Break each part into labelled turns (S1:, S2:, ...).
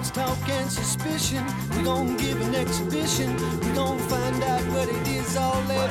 S1: Girls talk and suspicion. We gon' give an exhibition. We gon' find out what it is all about.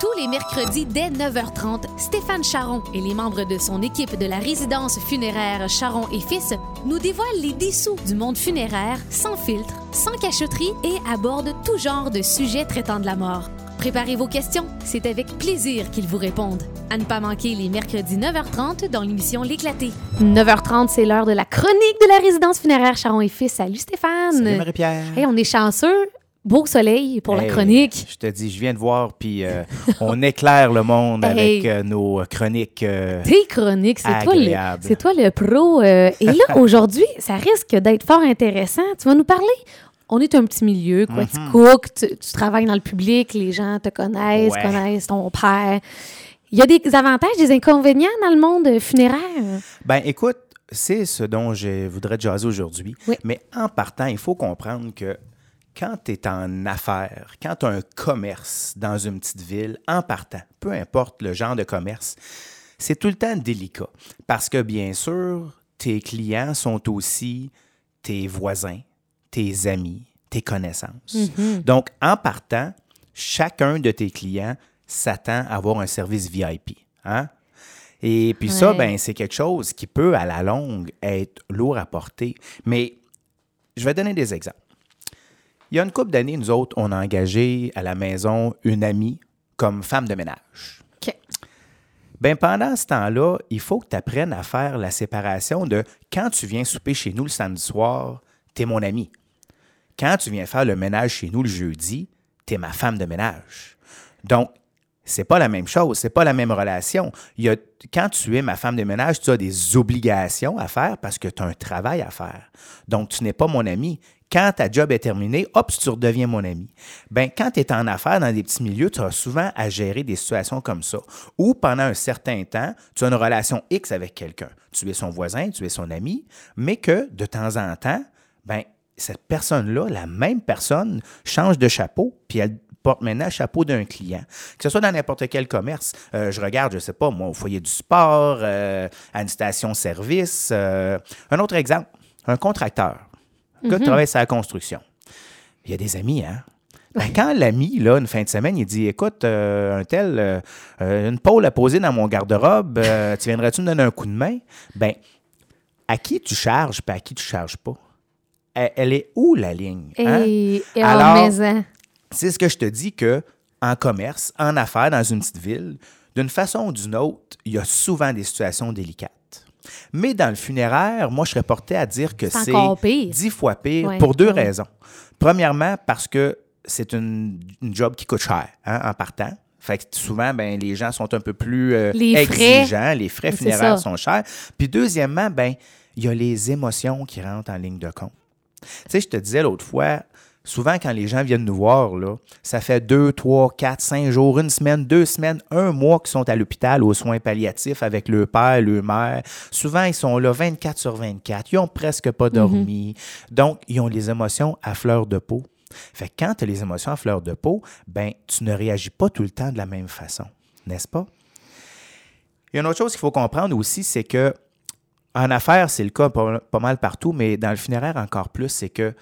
S2: Tous les mercredis dès 9h30, Stéphane Charon et les membres de son équipe de la résidence funéraire Charon et Fils nous dévoilent les dessous du monde funéraire sans filtre, sans cachotterie et abordent tout genre de sujets traitant de la mort. Préparez vos questions, c'est avec plaisir qu'ils vous répondent. À ne pas manquer les mercredis 9h30 dans l'émission L'éclaté. 9h30, c'est l'heure de la chronique de la résidence funéraire Charon et Fils. Salut Stéphane!
S3: Salut Marie-Pierre.
S2: Hey, on est chanceux. Beau soleil pour la chronique.
S3: Je te dis, je viens de voir, puis euh, on éclaire le monde
S2: Hey.
S3: avec euh, nos chroniques. euh,
S2: Tes chroniques, c'est toi, le, toi le pro. euh, et là, aujourd'hui, ça risque d'être fort intéressant. Tu vas nous parler. On est un petit milieu, quoi. Tu cooks, tu, tu travailles dans le public, les gens te connaissent,
S3: Ouais.
S2: connaissent ton père. Il y a des avantages, des inconvénients dans le monde funéraire?
S3: Ben, écoute, c'est ce dont je voudrais te jaser aujourd'hui.
S2: Oui.
S3: Mais en partant, il faut comprendre que quand tu es en affaires, quand tu as un commerce dans une petite ville, en partant, peu importe le genre de commerce, c'est tout le temps délicat. Parce que, bien sûr, tes clients sont aussi tes voisins, tes amis, tes connaissances. Donc, en partant, chacun de tes clients s'attend à avoir un service VIP. Hein? Et puis ça, ben, c'est quelque chose qui peut, à la longue, être lourd à porter. Mais je vais donner des exemples. Il y a une couple d'années, nous autres, on a engagé à la maison une amie comme femme de ménage.
S2: OK.
S3: Ben pendant ce temps-là, il faut que tu apprennes à faire la séparation de quand tu viens souper chez nous le samedi soir, t'es mon ami. Quand tu viens faire le ménage chez nous le jeudi, t'es ma femme de ménage. Donc, c'est pas la même chose, c'est pas la même relation. Quand tu es ma femme de ménage, tu as des obligations à faire parce que tu as un travail à faire. Donc, tu n'es pas mon ami. Quand ta job est terminée, hop, tu redeviens mon ami. Ben, quand tu es en affaires dans des petits milieux, tu as souvent à gérer des situations comme ça. Ou pendant un certain temps, tu as une relation X avec quelqu'un. Tu es son voisin, tu es son ami, mais que de temps en temps, ben, cette personne-là, la même personne, change de chapeau, puis elle porte maintenant le chapeau d'un client. Que ce soit dans n'importe quel commerce. Euh, je regarde, je sais pas, moi, au foyer du sport, euh, à une station-service. euh. un autre exemple, un contracteur, un gars qui travaille sur la construction. Il y a des amis, hein? Ben, quand l'ami, là, une fin de semaine, il dit Écoute, euh, un tel, euh, une pôle à poser dans mon garde-robe, euh, tu viendrais-tu me donner un coup de main? Ben, à qui tu charges, puis à qui tu charges pas? Elle, elle est où la ligne? hein?
S2: Et, et
S3: Alors, c'est ce que je te dis que en commerce, en affaires, dans une petite ville, d'une façon ou d'une autre, il y a souvent des situations délicates. Mais dans le funéraire, moi, je serais porté à dire que
S2: C'est
S3: dix fois pire
S2: Ouais,
S3: pour deux
S2: ouais.
S3: raisons. Premièrement, parce que c'est une, une job qui coûte cher hein, en partant. Fait que souvent, ben, les gens sont un peu plus euh,
S2: Les frais.
S3: exigeants, les frais funéraires sont chers. Puis deuxièmement, ben, il y a les émotions qui rentrent en ligne de compte. Tu sais, je te disais l'autre fois, souvent quand les gens viennent nous voir, là, ça fait deux, trois, quatre, cinq jours, une semaine, deux semaines, un mois qu'ils sont à l'hôpital aux soins palliatifs avec leur père, leur mère. Souvent, ils sont là 24 sur 24. Ils ont presque pas dormi. Donc, ils ont les émotions à fleur de peau. Fait que quand tu as les émotions à fleur de peau, ben, tu ne réagis pas tout le temps de la même façon, n'est-ce pas? Il y a une autre chose qu'il faut comprendre aussi, c'est que en affaires, c'est le cas pas, pas mal partout, mais dans le funéraire encore plus, c'est que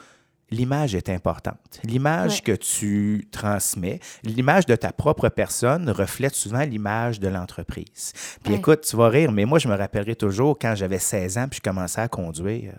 S3: l'image est importante. L'image
S2: Ouais.
S3: que tu transmets, l'image de ta propre personne reflète souvent l'image de l'entreprise. Puis
S2: Ouais.
S3: écoute, tu vas rire, mais moi, je me rappellerai toujours quand j'avais 16 ans puis je commençais à conduire.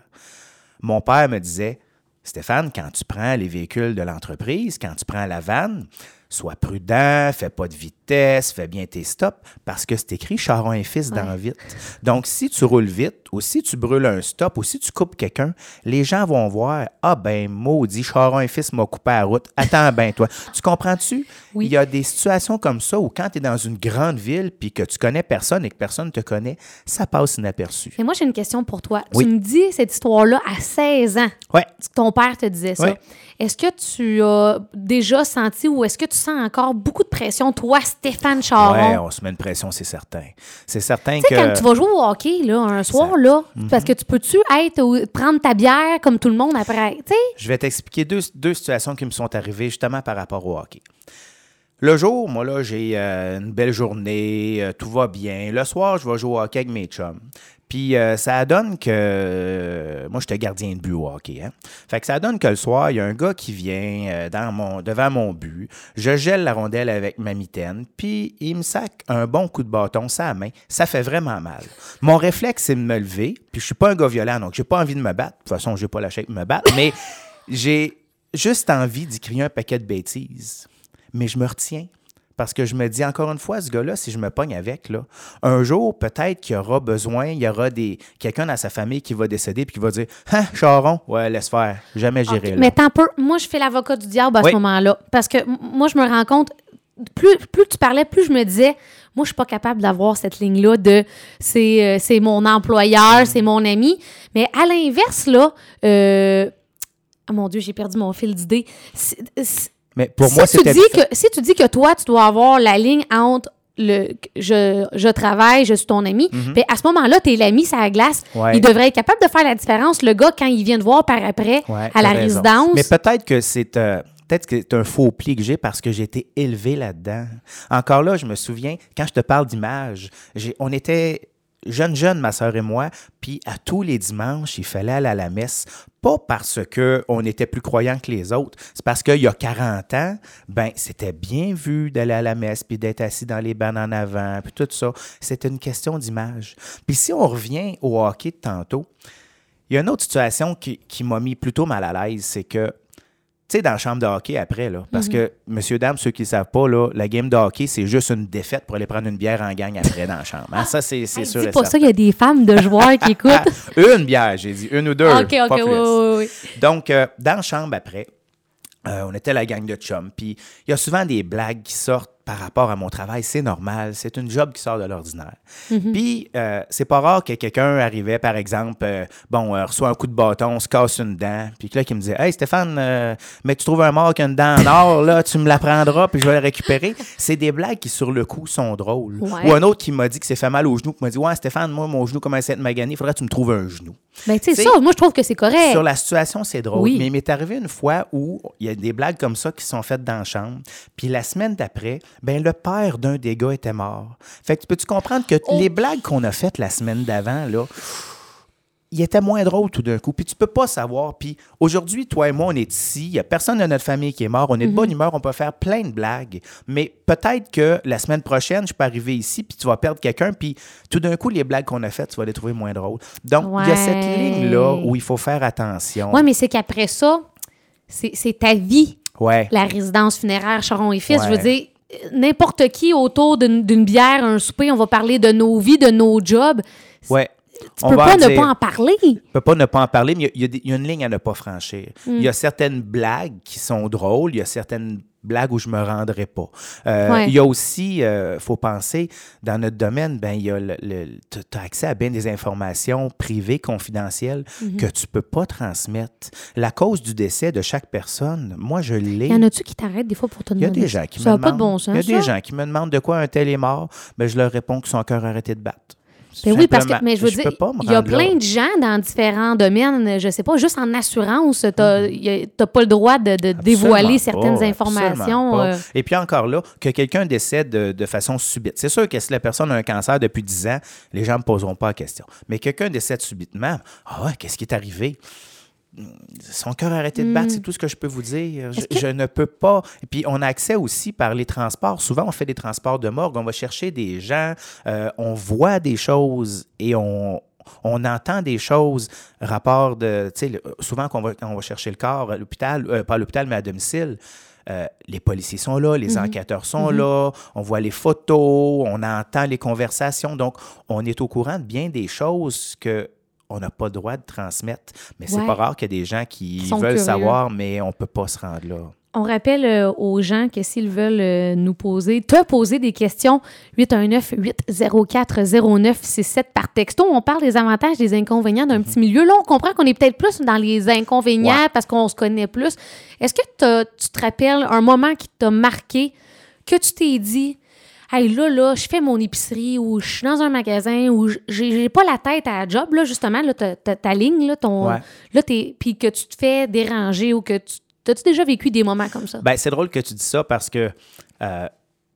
S3: Mon père me disait Stéphane, quand tu prends les véhicules de l'entreprise, quand tu prends la vanne, sois prudent, fais pas de vitesse, fais bien tes stops, parce que c'est écrit Charon et fils dans
S2: Ouais.
S3: vite. Donc, si tu roules vite, ou si tu brûles un stop, ou si tu coupes quelqu'un, les gens vont voir Ah ben, maudit, Charon et fils m'a coupé la route. Attends ben, toi. Tu comprends-tu?
S2: Oui.
S3: Il y a des situations comme ça où quand tu es dans une grande ville puis que tu connais personne et que personne te connaît, ça passe inaperçu.
S2: Et moi, j'ai une question pour toi.
S3: Oui.
S2: Tu me dis cette histoire-là à 16 ans.
S3: Ouais.
S2: Ton père te disait ça.
S3: Oui.
S2: Est-ce que tu as déjà senti ou est-ce que tu sens encore beaucoup de pression, toi, Stéphane Charon?
S3: Ouais, on se met une pression, c'est certain. C'est certain
S2: Tu sais,
S3: que.
S2: quand tu vas jouer au hockey, là, un soir, là,
S3: Mhm.
S2: parce que tu peux-tu être au- prendre ta bière comme tout le monde après, tu sais?
S3: Je vais t'expliquer deux, deux situations qui me sont arrivées justement par rapport au hockey. Le jour, moi, là, j'ai euh, une belle journée, euh, tout va bien. Le soir, je vais jouer au hockey avec mes chums. Puis euh, ça donne que. euh, moi, j'étais gardien de but au. Hein? Fait que ça donne que le soir, il y a un gars qui vient euh, devant mon but. Je gèle la rondelle avec ma mitaine. Puis il me sac un bon coup de bâton sur la main. Ça fait vraiment mal. Mon réflexe, c'est de me lever. Puis je suis pas un gars violent, donc j'ai pas envie de me battre. De toute façon, j'ai pas la de me battre. Mais j'ai juste envie d'y crier un paquet de bêtises. Mais je me retiens. Parce que je me dis encore une fois, ce gars-là, si je me pogne avec, là, un jour, peut-être qu'il y aura besoin, il y aura des quelqu'un dans sa famille qui va décéder puis qui va dire Hein, Charon, ouais, laisse faire, jamais j'irai là.
S2: Mais tant peu, moi, je fais l'avocat du diable à
S3: Oui.
S2: ce moment-là. Parce que moi, je me rends compte, plus, plus tu parlais, plus je me disais, moi, je suis pas capable d'avoir cette ligne-là de c'est euh, c'est mon employeur, c'est mon ami. Mais à l'inverse, là, euh, ah mon Dieu, j'ai perdu mon fil d'idée. C'est- c'est-
S3: Mais pour
S2: si
S3: moi,
S2: tu dis que si tu dis que toi tu dois avoir la ligne entre le je, je travaille, je suis ton ami, ben, à ce moment-là, t'es l'ami, ça glace.
S3: Mhm. Ouais.
S2: Il devrait être capable de faire la différence, le gars, quand il vient te voir par après
S3: Ouais,
S2: à la
S3: raison.
S2: résidence.
S3: Mais peut-être que c'est euh, peut-être que c'est un faux pli que j'ai parce que j'ai été élevé là-dedans. Encore là, je me souviens, quand je te parle d'image, on était jeunes, jeunes, ma sœur et moi, puis à tous les dimanches, il fallait aller à la messe. Pas parce que on était plus croyants que les autres, c'est parce qu'il y a 40 ans, ben c'était bien vu d'aller à la messe, puis d'être assis dans les bancs en avant, puis tout ça. C'était une question d'image. Puis si on revient au hockey de tantôt, il y a une autre situation qui, qui m'a mis plutôt mal à l'aise, c'est que, tu sais, dans la chambre de hockey après, là, parce
S2: Mhm.
S3: que, messieurs, dames, ceux qui ne savent pas, là, la game de hockey, c'est juste une défaite pour aller prendre une bière en gang après dans la chambre. hein. Ça, c'est c'est
S2: Hey,
S3: sûr et
S2: pas ça,
S3: certain.
S2: il y a des femmes de joueurs qui écoutent.
S3: Une bière, j'ai dit, une ou deux.
S2: ok, ok,
S3: pas
S2: oui,
S3: plus.
S2: oui, oui.
S3: Donc, euh, dans la chambre après, euh, on était la gang de chums. Puis, il y a souvent des blagues qui sortent par rapport à mon travail. C'est normal. C'est une job qui sort de l'ordinaire.
S2: Mhm.
S3: Puis, euh, c'est pas rare que quelqu'un arrivait, par exemple, euh, bon, euh, reçoit un coup de bâton, se casse une dent. Puis que là, qui me disait Hey Stéphane, mais tu trouves un mort qui a une dent en or, là, tu me la prendras, puis je vais la récupérer. C'est des blagues qui, sur le coup, sont drôles.
S2: Ouais.
S3: Ou un autre qui m'a dit que s'est fait mal au genou, qui m'a dit Ouais, Stéphane, moi, mon genou commence à être magané, il faudrait que tu me trouves un genou.
S2: Ben, tu sais, ça, moi, je trouve que c'est correct.
S3: Sur la situation, c'est drôle.
S2: Oui.
S3: Mais il m'est arrivé une fois où il y a des blagues comme ça qui sont faites dans la chambre. Puis la semaine d'après, ben le père d'un des gars était mort. Fait que peux-tu comprendre que
S2: Oh.
S3: les blagues qu'on a faites la semaine d'avant, là, il était moins drôle tout d'un coup. Puis tu peux pas savoir. Puis aujourd'hui, toi et moi, on est ici. Il y a personne de notre famille qui est mort. On est de bonne humeur. On peut faire plein de blagues. Mais peut-être que la semaine prochaine, je peux arriver ici, puis tu vas perdre quelqu'un. Puis tout d'un coup, les blagues qu'on a faites, tu vas les trouver moins drôles. Donc, il y a cette ligne-là où il faut faire attention.
S2: Oui, mais c'est qu'après ça, c'est c'est ta vie,
S3: Ouais.
S2: la résidence funéraire Charon et Fils.
S3: Ouais.
S2: Je veux dire, n'importe qui autour d'une bière, un souper, on va parler de nos vies, de nos jobs.
S3: Ouais.
S2: Tu
S3: On
S2: peux pas ne pas en parler.
S3: Je peux pas ne pas en parler, mais il y a- y, y une ligne à ne pas franchir.
S2: Mm.
S3: Il y a certaines blagues qui sont drôles, il y a certaines blagues où je me rendrai pas. Euh,
S2: Ouais.
S3: Il y a aussi, il faut penser, dans notre domaine, ben il y a le, tu as accès à bien des informations privées, confidentielles,
S2: Mm-hmm.
S3: que tu peux pas transmettre. La cause du décès de chaque personne, moi, je l'ai.
S2: Y en a-tu qui t'arrêtent des fois pour te
S3: Il y a
S2: demander?
S3: des gens qui
S2: Ça
S3: me
S2: de
S3: demandent-
S2: bon.
S3: Il y a des gens qui me demandent de quoi un tel est mort. Ben, je leur réponds que son cœur a arrêté de battre.
S2: Ben oui, parce que, mais je veux dire, il y a
S3: là.
S2: plein de gens dans différents domaines, je sais pas, juste en assurance, tu n'as pas le droit de, de dévoiler certaines
S3: pas,
S2: informations. euh,
S3: Et puis encore là, que quelqu'un décède de, de façon subite. C'est sûr que si la personne a un cancer depuis 10 ans, les gens ne me poseront pas la question. Mais quelqu'un décède subitement, ah ouais, qu'est-ce qui est arrivé? Son cœur a arrêté de battre, c'est tout ce que je peux vous dire. Je,
S2: Hmm. Est-ce que-
S3: je ne peux pas. Et puis, on a accès aussi par les transports. Souvent, on fait des transports de morgue. On va chercher des gens, euh, on voit des choses et on, on entend des choses, rapport de, tu sais, souvent quand on va, quand on va chercher le corps à l'hôpital, euh, pas à l'hôpital, mais à domicile, euh, les policiers sont là, les enquêteurs sont là, on voit les photos, on entend les conversations. Donc, on est au courant de bien des choses que on n'a pas le droit de transmettre. Mais c'est pas rare qu'il y a des gens qui veulent
S2: curieux.
S3: savoir, mais on peut pas se rendre là.
S2: On rappelle euh, aux gens que s'ils veulent euh, nous poser, te poser des questions, 819-804-0967 par texto. On parle des avantages, des inconvénients d'un petit milieu. Là, on comprend qu'on est peut-être plus dans les inconvénients
S3: Ouais.
S2: parce qu'on se connaît plus. Est-ce que tu te rappelles un moment qui t'a marqué, que tu t'es dit, Hey, là, là, je fais mon épicerie ou je suis dans un magasin ou j'ai pas la tête à la job, là, justement, là, ta, ta- ta ligne, là, ton.
S3: Ouais.
S2: Là, t'es. Puis que tu te fais déranger ou que tu. T'as-tu déjà vécu des moments comme ça?
S3: Ben, c'est drôle que tu dis ça parce que euh,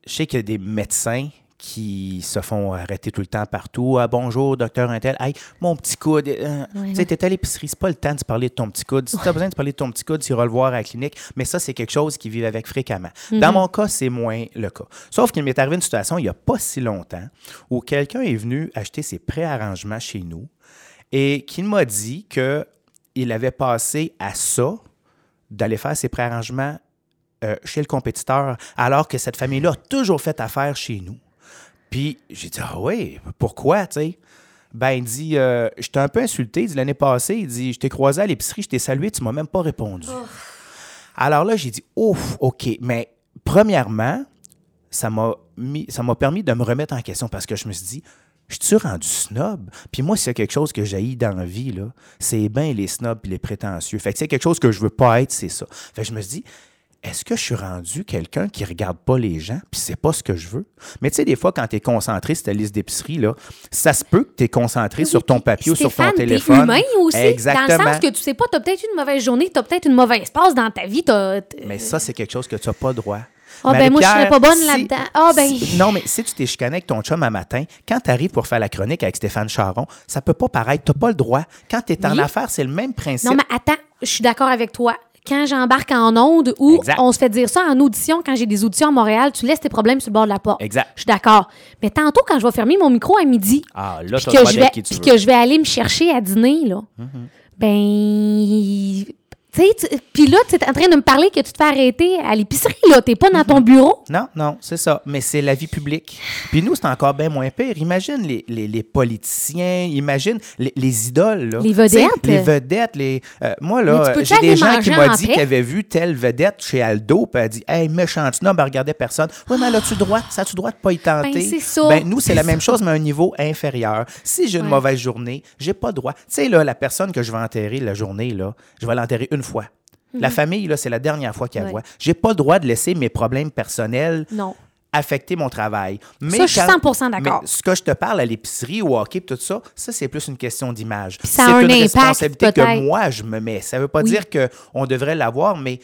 S3: je sais qu'il y a des médecins qui se font arrêter tout le temps partout. Ah, bonjour, docteur Intel. Hey, mon petit coude. euh,
S2: Ouais,
S3: tu sais, t'es à l'épicerie, c'est pas le temps de parler de ton petit coude. Si t'as besoin de parler de ton petit coude, tu iras le voir à la clinique. Mais ça, c'est quelque chose qu'ils vivent avec fréquemment. Dans mon cas, c'est moins le cas. Sauf qu'il m'est arrivé une situation il n'y a pas si longtemps où quelqu'un est venu acheter ses préarrangements chez nous et qu'il m'a dit qu'il avait passé à ça d'aller faire ses préarrangements euh, chez le compétiteur, alors que cette famille-là a toujours fait affaire chez nous. Puis j'ai dit, ah oui, pourquoi, tu sais? Ben, il dit, euh, je t'ai un peu insulté. Il dit, l'année passée, il dit, je t'ai croisé à l'épicerie, je t'ai salué, tu m'as même pas répondu. Alors là, j'ai dit, ouf, OK, mais premièrement, ça m'a mis, ça m'a permis de me remettre en question parce que je me suis dit, je suis rendu snob. Puis moi, c'est quelque chose que j'ai dans la vie, là, c'est bien les snobs et les prétentieux. Fait que c'est quelque chose que je veux pas être, c'est ça. Fait que je me suis dit, est-ce que je suis rendu quelqu'un qui regarde pas les gens puis c'est pas ce que je veux? Mais tu sais, des fois, quand tu es concentré sur ta liste d'épicerie, là, ça se peut que tu es concentré sur ton papier ou sur ton téléphone.
S2: humain aussi.
S3: Exactement.
S2: Dans le sens que tu sais pas, tu as peut-être une mauvaise journée, tu as peut-être une mauvaise passe dans ta vie. t'as-
S3: Mais ça, c'est quelque chose que tu n'as pas droit.
S2: Ah, ben, moi, je serais pas bonne
S3: si-
S2: là-dedans. Ah, ben.
S3: si- non, mais si tu t'es chicané avec ton chum un matin, quand tu arrives pour faire la chronique avec Stéphane Charon, ça peut pas paraître. Tu n'as pas le droit. Quand tu es en
S2: Oui.
S3: affaires, c'est le même principe.
S2: Non, mais attends, je suis d'accord avec toi. Quand j'embarque en onde ou on se fait dire ça en audition, quand j'ai des auditions à Montréal, tu laisses tes problèmes sur le bord de la porte.
S3: Exact.
S2: Je suis d'accord. Mais tantôt, quand je vais fermer mon micro à midi,
S3: Ah,
S2: puis que, je vais.
S3: Mm-hmm.
S2: que je aller me chercher à dîner, là, ben. Sais, tu- puis là, tu es en train de me parler que tu te fais arrêter à l'épicerie, là. T'es pas dans ton bureau.
S3: Non, non, c'est ça. Mais c'est la vie publique. Puis nous, c'est encore bien moins pire. Imagine les, les, les politiciens, imagine les, les idoles. là.
S2: Les vedettes.
S3: Tu Les vedettes. Les, euh, moi,
S2: tu
S3: là, j'ai des gens qui m'ont dit qu'ils avaient vu telle vedette chez Aldo, puis elle a dit Hey, méchant elle regardait personne. Oui, mais elle a-tu droit? Ça a-tu droit de pas y tenter?
S2: Ben, c'est ça.
S3: Ben, nous, c'est la même chose, mais à un niveau inférieur. Si j'ai une
S2: Ouais.
S3: mauvaise journée, j'ai pas droit. Tu sais, là, la personne que je vais enterrer la journée, là, je vais l'enterrer une fois. La famille, là, c'est la dernière fois qu'elle
S2: Mhm. Ouais.
S3: voit. J'ai pas le droit de laisser mes problèmes personnels
S2: Non.
S3: affecter mon travail. Mais
S2: Ça, je suis 100% d'accord.
S3: Ce que je te parle à l'épicerie, au hockey, tout ça, ça, c'est plus une question d'image. C'est
S2: un
S3: une
S2: impact,
S3: responsabilité que moi, je me mets. Ça veut pas
S2: Oui.
S3: dire qu'on devrait l'avoir, mais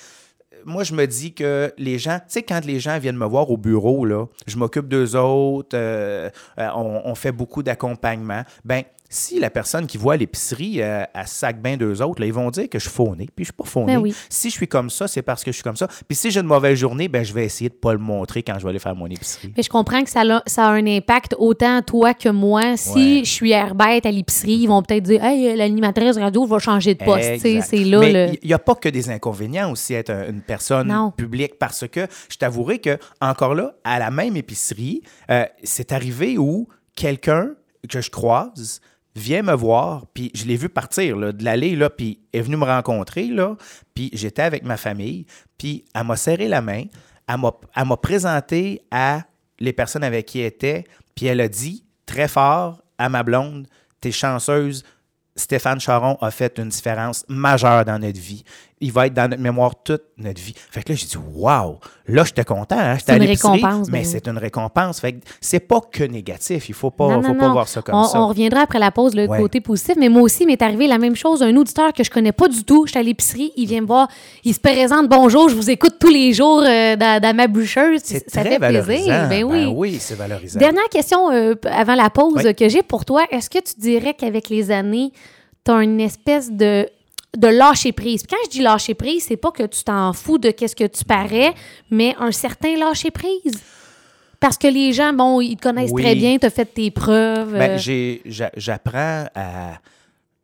S3: moi, je me dis que les gens, tu sais, quand les gens viennent me voir au bureau, là, je m'occupe d'eux autres, euh, euh, on, on fait beaucoup d'accompagnement. Ben, si la personne qui voit à l'épicerie, euh, elle sac bien d'eux autres, là, ils vont dire que je suis fauné, puis je suis pas fauné.
S2: Ben oui.
S3: Si je suis comme ça, c'est parce que je suis comme ça. Puis si j'ai une mauvaise journée, ben, je vais essayer de pas le montrer quand je vais aller faire mon épicerie.
S2: Mais je comprends que ça a, ça a un impact autant toi que moi. Si
S3: Ouais.
S2: je suis herbette à l'épicerie, ils vont peut-être dire Hey, l'animatrice radio va changer de poste. C'est là le.
S3: il n'y a pas que des inconvénients aussi à être un- une personne
S2: Non.
S3: publique parce que je t'avouerai que, encore là, à la même épicerie, euh, c'est arrivé où quelqu'un que je croise vient me voir, puis je l'ai vu partir de l'allée, là, puis est venu me rencontrer, là, puis j'étais avec ma famille, puis elle m'a serré la main, elle m'a elle m'a présenté à les personnes avec qui elle était, puis elle a dit très fort à ma blonde, t'es chanceuse, Stéphane Charon a fait une différence majeure dans notre vie. Il va être dans notre mémoire toute notre vie. Fait que là, j'ai dit, waouh, là, j'étais content. Hein? J'étais
S2: C'est
S3: à
S2: une
S3: l'épicerie,
S2: récompense, ben
S3: Mais
S2: oui.
S3: c'est une récompense. Fait que c'est pas que négatif. Il faut pas,
S2: Non,
S3: faut
S2: non,
S3: pas voir ça comme
S2: on,
S3: ça.
S2: on reviendra après la pause, le
S3: Ouais.
S2: côté positif. Mais moi aussi, il m'est arrivé la même chose. Un auditeur que je connais pas du tout. J'étais à l'épicerie, il vient me voir, il se présente Bonjour, je vous écoute tous les jours euh, dans, dans ma boucheuse.
S3: c'est
S2: Ça
S3: très
S2: fait
S3: valorisant.
S2: plaisir. Ben oui.
S3: oui, c'est valorisant.
S2: Dernière question euh, avant la pause
S3: Oui.
S2: que j'ai pour toi. Est-ce que tu dirais qu'avec les années, tu as une espèce de, de lâcher prise? Puis quand je dis lâcher prise, c'est pas que tu t'en fous de qu'est-ce que tu parais, mais un certain lâcher prise. Parce que les gens, bon, ils te connaissent
S3: Oui.
S2: très bien, tu as fait tes preuves.
S3: Ben, j'apprends à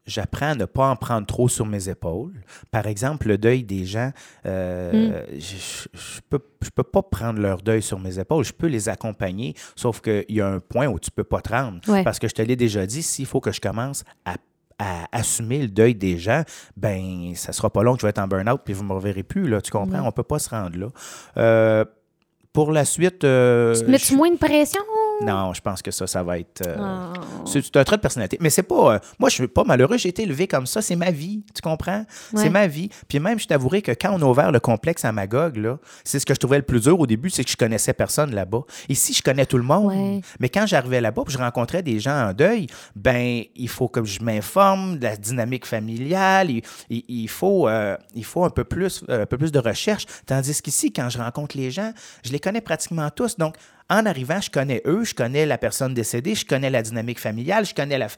S3: j'apprends à ne pas en prendre trop sur mes épaules. Par exemple, le deuil des gens, euh,
S2: Mm.
S3: je, je peux je peux pas prendre leur deuil sur mes épaules. Je peux les accompagner, sauf qu'il y a un point où tu peux pas te rendre.
S2: Ouais.
S3: Parce que je te l'ai déjà dit, s'il faut que je commence à à assumer le deuil des gens, ben ça sera pas long que je vais être en burn-out puis vous me reverrez plus là, tu comprends,
S2: Ouais.
S3: on peut pas se rendre là. Euh, pour la suite euh,
S2: tu te mets-tu
S3: je-
S2: moins de pression?
S3: Non, je pense que ça, ça va être. euh,
S2: Oh.
S3: C'est un trait de personnalité. Mais c'est pas. euh, moi, je suis pas malheureux. J'ai été élevé comme ça. C'est ma vie. Tu comprends?
S2: Ouais.
S3: C'est ma vie. Puis même, je t'avouerai que quand on a ouvert le complexe à Magog, là, c'est ce que je trouvais le plus dur au début, c'est que je connaissais personne là-bas. Ici, je connais tout le monde.
S2: Ouais.
S3: Mais quand j'arrivais là-bas, je rencontrais des gens en deuil, ben, il faut que je m'informe de la dynamique familiale. Il, il- il faut, euh, il faut un peu plus, un peu plus de recherche. Tandis qu'ici, quand je rencontre les gens, je les connais pratiquement tous. Donc, en arrivant, je connais eux, je connais la personne décédée, je connais la dynamique familiale, je connais la,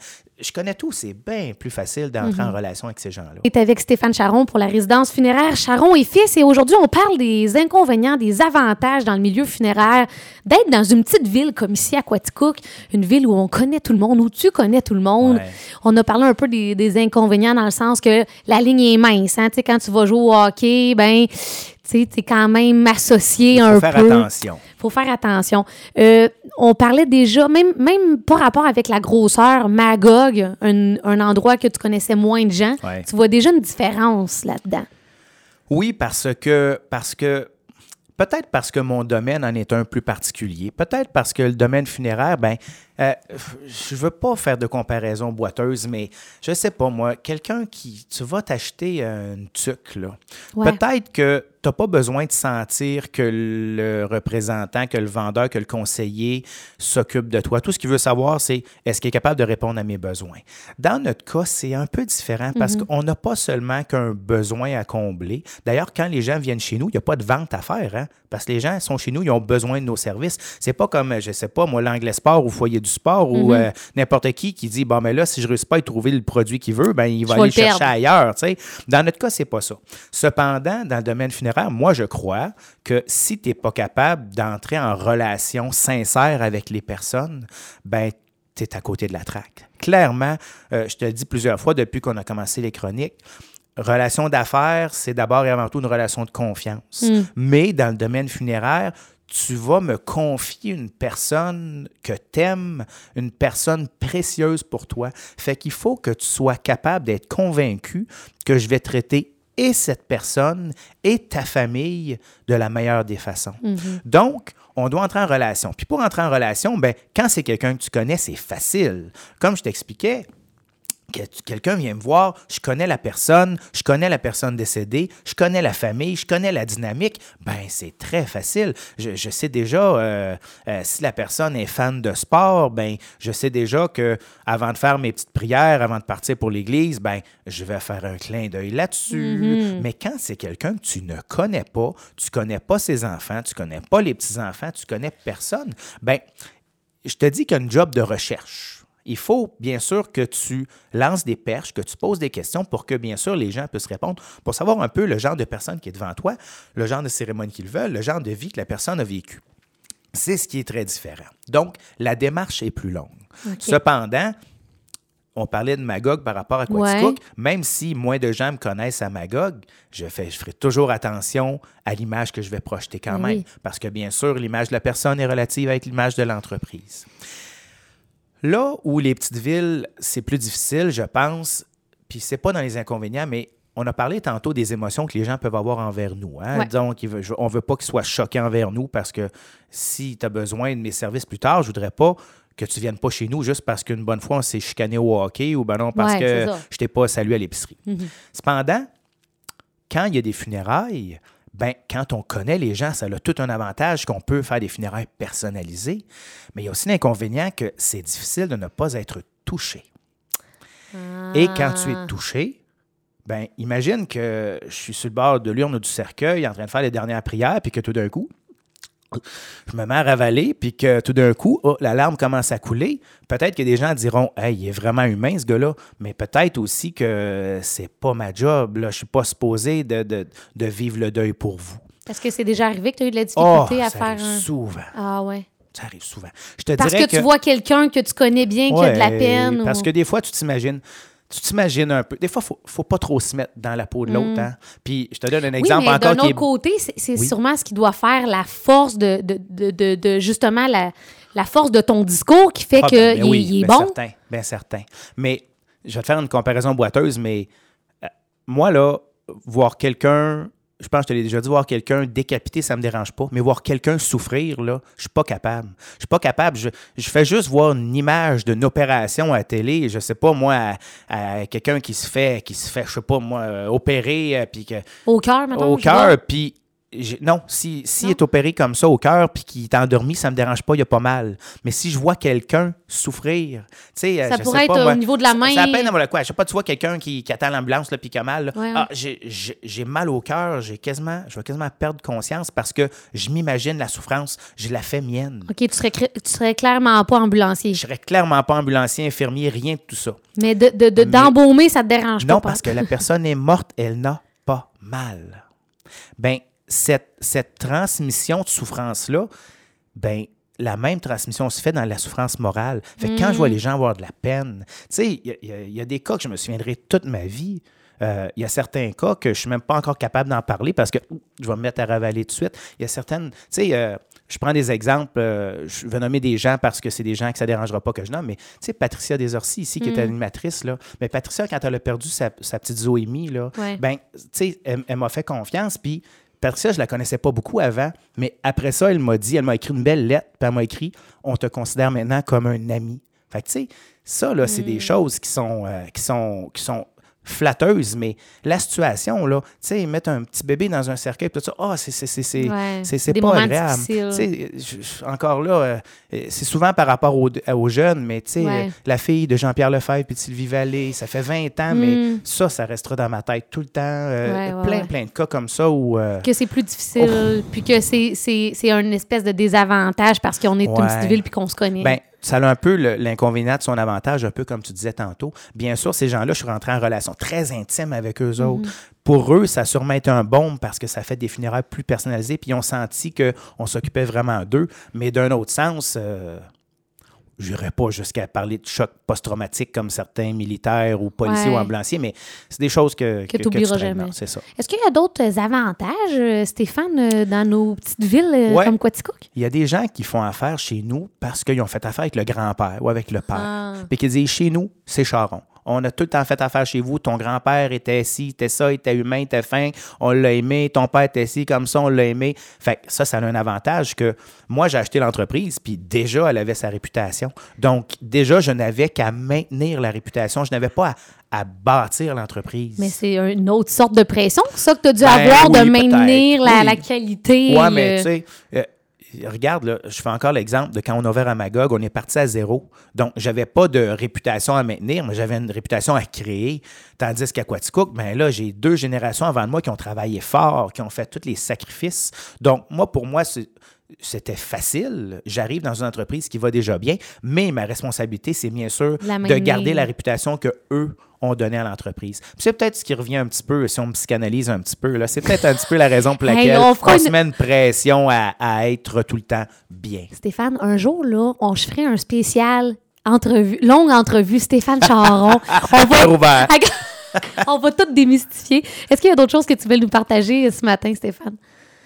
S3: je connais tout. C'est bien plus facile d'entrer en relation avec ces gens-là.
S2: est avec Stéphane Charon pour la résidence funéraire Charon et Fils. Et aujourd'hui, on parle des inconvénients, des avantages dans le milieu funéraire d'être dans une petite ville comme ici à Quaticook, une ville où on connaît tout le monde, où tu connais tout le monde.
S3: Ouais.
S2: On a parlé un peu des, des inconvénients dans le sens que la ligne est mince. Hein? Tu Quand tu vas jouer au hockey, ben, tu es quand même associé
S3: Il
S2: un
S3: faut faire
S2: peu
S3: attention.
S2: faut faire attention. Euh, on parlait déjà, même, même par rapport avec la grosseur, Magog, un, un endroit que tu connaissais moins de gens,
S3: Ouais.
S2: tu vois déjà une différence là-dedans.
S3: Oui, parce que, parce que peut-être parce que mon domaine en est un plus particulier. Peut-être parce que le domaine funéraire, ben, euh, je veux pas faire de comparaison boiteuse, mais je sais pas, moi, quelqu'un qui, tu vas t'acheter une tuque, là.
S2: Ouais.
S3: Peut-être que n'as pas besoin de sentir que le représentant, que le vendeur, que le conseiller s'occupe de toi. Tout ce qu'il veut savoir, c'est est-ce qu'il est capable de répondre à mes besoins? Dans notre cas, c'est un peu différent parce qu'on n'a pas seulement qu'un besoin à combler. D'ailleurs, quand les gens viennent chez nous, il n'y a pas de vente à faire, hein, parce que les gens sont chez nous, ils ont besoin de nos services. C'est pas comme, je sais pas, moi, l'anglais sport ou foyer du sport ou euh, n'importe qui qui dit, bon, mais là, si je ne réussis pas à trouver le produit qu'il veut, ben, il va aller
S2: le
S3: chercher
S2: perdre.
S3: ailleurs. Dans notre cas, c'est pas ça. Cependant, dans le domaine funéraire, moi, je crois que si tu n'es pas capable d'entrer en relation sincère avec les personnes, ben tu es à côté de la traque. Clairement, euh, je te le dis plusieurs fois depuis qu'on a commencé les chroniques, relation d'affaires, c'est d'abord et avant tout une relation de confiance. Mais dans le domaine funéraire, tu vas me confier une personne que t'aimes, une personne précieuse pour toi. Fait qu'il faut que tu sois capable d'être convaincu que je vais traiter et cette personne et ta famille de la meilleure des façons. Donc, on doit entrer en relation. Puis pour entrer en relation, ben, quand c'est quelqu'un que tu connais, c'est facile. Comme je t'expliquais, quelqu'un vient me voir, je connais la personne, je connais la personne décédée, je connais la famille, je connais la dynamique, ben c'est très facile. Je, je sais déjà euh, euh, si la personne est fan de sport, ben je sais déjà que avant de faire mes petites prières, avant de partir pour l'église, ben je vais faire un clin d'œil là-dessus. Mais quand c'est quelqu'un que tu ne connais pas, tu connais pas ses enfants, tu connais pas les petits enfants, tu connais personne, ben je te dis qu'il y a une job de recherche. Il faut bien sûr que tu lances des perches, que tu poses des questions pour que bien sûr les gens puissent répondre, pour savoir un peu le genre de personne qui est devant toi, le genre de cérémonie qu'ils veulent, le genre de vie que la personne a vécu. C'est ce qui est très différent. Donc, la démarche est plus longue. Cependant, on parlait de Magog par rapport à Quaticook. Même si moins de gens me connaissent à Magog, je, fais, je ferai toujours attention à l'image que je vais projeter quand
S2: Oui.
S3: même. Parce que bien sûr, l'image de la personne est relative avec l'image de l'entreprise. Là où les petites villes, c'est plus difficile, je pense, puis c'est pas dans les inconvénients, mais on a parlé tantôt des émotions que les gens peuvent avoir envers nous. Hein?
S2: Ouais.
S3: Donc, on ne veut pas qu'ils soient choqués envers nous parce que si tu as besoin de mes services plus tard, je voudrais pas que tu viennes pas chez nous juste parce qu'une bonne fois on s'est chicané au hockey ou ben non parce
S2: Ouais,
S3: que je t'ai pas salué à l'épicerie. Cependant, quand il y a des funérailles, ben, quand on connaît les gens, ça a tout un avantage qu'on peut faire des funérailles personnalisées. Mais il y a aussi l'inconvénient que c'est difficile de ne pas être touché. Et quand tu
S2: Ah.
S3: es touché, ben, imagine que je suis sur le bord de l'urne ou du cercueil en train de faire les dernières prières, puis que tout d'un coup, je me mets à ravaler, puis que tout d'un coup, oh, la larme commence à couler. Peut-être que des gens diront Hey, il est vraiment humain, ce gars-là. Mais peut-être aussi que c'est pas ma job. Là. Je suis pas supposé de, de- de vivre le deuil pour vous.
S2: Est-ce que c'est déjà arrivé que tu as eu de la
S3: Oh,
S2: difficulté à
S3: ça
S2: faire
S3: arrive
S2: un.
S3: souvent.
S2: Ah ouais.
S3: Ça arrive souvent. Je te
S2: Parce que, tu vois quelqu'un que tu connais bien, qui a de la peine.
S3: Parce
S2: ou-
S3: que des fois, tu t'imagines. Tu t'imagines un peu. Des fois, il faut, faut pas trop se mettre dans la peau de l'autre. hein. Puis je te donne un
S2: Mm. Oui,
S3: exemple
S2: mais
S3: encore
S2: d'un
S3: est
S2: autre côté, c'est
S3: Oui.
S2: sûrement ce qui doit faire la force de, de, de, de- de- justement la, la force de ton discours qui fait
S3: Ah,
S2: qu'il
S3: ben, ben oui,
S2: il est
S3: ben
S2: bon.
S3: Certain, bien certain. Mais je vais te faire une comparaison boiteuse, mais euh, moi, là, voir quelqu'un je pense que je te l'ai déjà dit, voir quelqu'un décapité, ça me dérange pas. Mais voir quelqu'un souffrir, là, je suis pas capable. Je suis pas capable. Je, je fais juste voir une image d'une opération à la télé. Je sais pas, moi, à, à quelqu'un qui se fait, qui se fait, je sais pas, moi, euh, opérer, euh, puis que
S2: Au cœur, maintenant.
S3: au cœur, puis non, si, si
S2: Non?
S3: est opéré comme ça au cœur puis qu'il est endormi, ça me dérange pas, il y a pas mal. Mais si je vois quelqu'un souffrir, tu sais, euh,
S2: Ça
S3: je
S2: pourrait
S3: sais pas,
S2: être
S3: moi,
S2: au niveau de la main.
S3: Ça peine à quoi. Je sais pas, tu vois quelqu'un qui, qui attend l'ambulance là, puis qui a mal. là.
S2: Ouais, ouais.
S3: Ah, j'ai- mal au cœur, j'ai quasiment, je vais quasiment perdre conscience parce que je m'imagine la souffrance, je la fais mienne.
S2: OK, tu serais, tu serais clairement pas ambulancier.
S3: Je serais clairement pas ambulancier, infirmier, rien de tout ça.
S2: Mais de, de, de-
S3: Mais-
S2: d'embaumer, ça te dérange pas.
S3: Non, parce que la personne est morte, elle n'a pas mal. Ben, cette, cette transmission de souffrance-là, ben, la même transmission se fait dans la souffrance morale. Fait que quand je vois les gens avoir de la peine, tu sais, il y, a- y y des cas que je me souviendrai toute ma vie. Euh, Il y a certains cas que je suis même pas encore capable d'en parler parce que je vais me mettre à ravaler tout de suite. Il y a certaines, tu sais, euh, je prends des exemples, euh, je vais nommer des gens parce que c'est des gens que ça dérangera pas que je nomme, mais tu sais, Patricia Desorcy ici, qui est animatrice, là, mais Patricia, quand elle a perdu sa, sa petite Zoémie, là,
S2: Ouais.
S3: ben, tu sais, elle, elle m'a fait confiance, puis Patricia, je la connaissais pas beaucoup avant, mais après ça, elle m'a dit, elle m'a écrit une belle lettre, puis elle m'a écrit On te considère maintenant comme un ami. Fait que, tu sais, ça, là, c'est des choses qui sont, euh, qui sont, qui sont flatteuses, mais la situation, là, tu sais, mettre un petit bébé dans un cercueil, tout ça, ah, c'est, c'est, c'est, c'est,
S2: Ouais,
S3: c'est, c'est
S2: des
S3: pas agréable. je- encore là, euh, c'est souvent par rapport aux, aux jeunes, mais tu sais,
S2: Ouais.
S3: euh, la fille de Jean-Pierre Lefebvre puis de Sylvie Vallée, ça fait 20 ans,
S2: Mm.
S3: mais ça, ça restera dans ma tête tout le temps. Euh,
S2: Ouais,
S3: plein, plein de cas comme ça où.
S2: que c'est plus difficile, puis que c'est, c'est, c'est une espèce de désavantage parce qu'on est une petite ville puis qu'on se connaît.
S3: Ben, ça a un peu l'inconvénient de son avantage, un peu comme tu disais tantôt. Bien sûr, ces gens-là, je suis rentré en relation très intime avec eux autres. Pour eux, ça a sûrement été un baume parce que ça fait des funérailles plus personnalisées, puis ils ont senti qu'on s'occupait vraiment d'eux. Mais d'un autre sens, euh, je n'irais pas jusqu'à parler de choc post-traumatique comme certains militaires ou policiers
S2: Ouais.
S3: ou ambulanciers, mais c'est des choses que,
S2: Que
S3: tu
S2: t'oublieras
S3: traînes,
S2: jamais.
S3: C'est ça.
S2: Est-ce qu'il y a d'autres avantages, euh, Stéphane, euh, dans nos petites villes euh,
S3: Ouais.
S2: comme Quaticook?
S3: Il y a des gens qui font affaire chez nous parce qu'ils ont fait affaire avec le grand-père ou avec le père.
S2: Ah.
S3: Puis qui disent chez nous, c'est Charon. On a tout le temps fait affaire chez vous. Ton grand-père était ci, était ça, était humain, était fin. On l'a aimé. Ton père était ci, comme ça, on l'a aimé. Fait que ça, ça a un avantage que moi, j'ai acheté l'entreprise, puis déjà, elle avait sa réputation. Donc, déjà, je n'avais qu'à maintenir la réputation. Je n'avais pas à, à bâtir l'entreprise.
S2: Mais c'est une autre sorte de pression, ça que tu as dû
S3: Ben
S2: avoir de
S3: oui,
S2: maintenir la,
S3: Oui.
S2: la qualité.
S3: Ouais, mais
S2: euh,
S3: tu sais, euh, regarde, là, je fais encore l'exemple de quand on a ouvert à Magog, on est parti à zéro. Donc, j'avais pas de réputation à maintenir, mais j'avais une réputation à créer. Tandis qu'à Quaticook, ben là, j'ai deux générations avant de moi qui ont travaillé fort, qui ont fait tous les sacrifices. Donc, moi, pour moi, c'est- c'était facile. J'arrive dans une entreprise qui va déjà bien, mais ma responsabilité, c'est bien sûr de garder la réputation que eux ont donnée à l'entreprise. C'est peut-être ce qui revient un petit peu, si on me psychanalyse un petit peu, là, c'est peut-être un petit peu la raison pour
S2: Hey,
S3: laquelle
S2: on
S3: on
S2: une-
S3: se met une pression à, à être tout le temps bien.
S2: Stéphane, un jour, là, on je ferait un spécial entrevue, longue entrevue, Stéphane Charon. on va,
S3: ouvert.
S2: on va tout démystifier. Est-ce qu'il y a d'autres choses que tu veux nous partager euh, ce matin, Stéphane?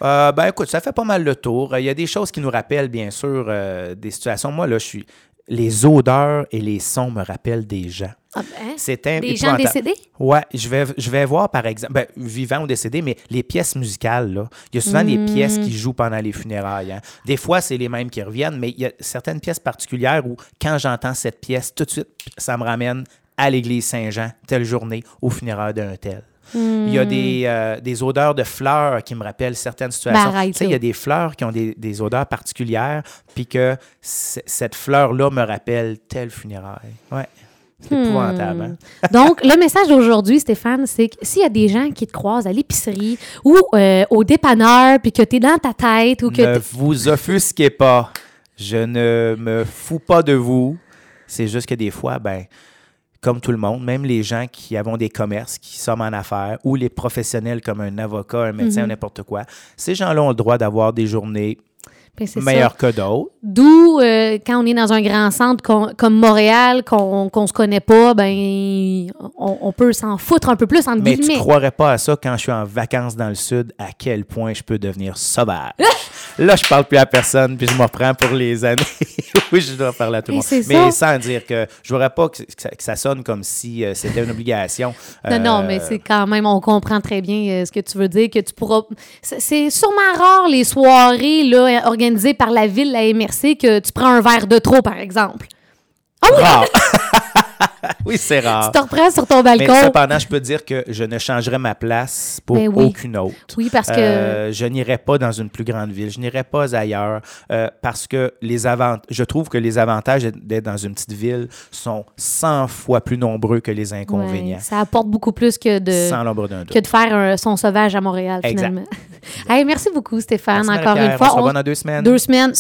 S3: Euh, ben écoute, ça fait pas mal le tour. Il y a des choses qui nous rappellent, bien sûr, euh, des situations. Moi, là, je suis. Les odeurs et les sons me rappellent des gens.
S2: Ah, ben,
S3: C'est un
S2: Des gens décédés?
S3: Ouais, je vais, je vais voir, par exemple, ben, vivants ou décédés, mais les pièces musicales, là. Il y a souvent des pièces qui jouent pendant les funérailles. hein. Des fois, c'est les mêmes qui reviennent, mais il y a certaines pièces particulières où, quand j'entends cette pièce, tout de suite, ça me ramène à l'église Saint-Jean, telle journée, aux funérailles d'un tel. Il y a des, euh, des odeurs de fleurs qui me rappellent certaines situations.
S2: Ben,
S3: tu sais, il y a des fleurs qui ont des, des odeurs particulières, puis que cette fleur-là me rappelle telle funéraille. Ouais. C'est épouvantable, hein?
S2: Donc, le message d'aujourd'hui, Stéphane, c'est que s'il y a des gens qui te croisent à l'épicerie ou euh, au dépanneur, puis que tu es dans ta tête ou que
S3: Ne vous offusquez pas. Je ne me fous pas de vous. C'est juste que des fois, ben, comme tout le monde, même les gens qui avons des commerces, qui sommes en affaires, ou les professionnels comme un avocat, un médecin,
S2: Mhm.
S3: n'importe quoi, ces gens-là ont le droit d'avoir des journées
S2: Ben,
S3: meilleurs que d'autres.
S2: D'où, euh, quand on est dans un grand centre comme Montréal, qu'on qu'on se connaît pas, ben, on, on peut s'en foutre un peu plus, entre
S3: Mais tu
S2: guillemets.
S3: croirais pas à ça quand je suis en vacances dans le sud, à quel point je peux devenir sauvage. Là, je parle plus à personne, puis je me reprends pour les années où je dois parler à tout le monde. Mais
S2: ça.
S3: sans dire que je voudrais pas que, que ça, que ça sonne comme si euh, c'était une obligation.
S2: Non, non,
S3: Euh,
S2: mais c'est quand même, on comprend très bien euh, ce que tu veux dire, que tu pourras. C'est c'est sûrement rare les soirées là, organisées par la ville, la MRC, que tu prends un verre de trop, par exemple. Ah oui!
S3: rare. oui, c'est rare.
S2: Tu te reprends sur ton
S3: Mais
S2: balcon.
S3: cependant, je peux dire que je ne changerai ma place pour
S2: Ben oui.
S3: aucune autre.
S2: Oui, parce que.
S3: Euh, je n'irai pas dans une plus grande ville, je n'irai pas ailleurs euh, parce que les avant... je trouve que les avantages d'être dans une petite ville sont 100 fois plus nombreux que les inconvénients.
S2: ouais, ça apporte beaucoup plus que de.
S3: Sans l'ombre d'un doute.
S2: que de faire un son sauvage à Montréal,
S3: Exact.
S2: finalement. Hey, merci beaucoup, Stéphane.
S3: Merci,
S2: Encore une fois.
S3: On se revoit dans deux semaines.
S2: Deux semaines.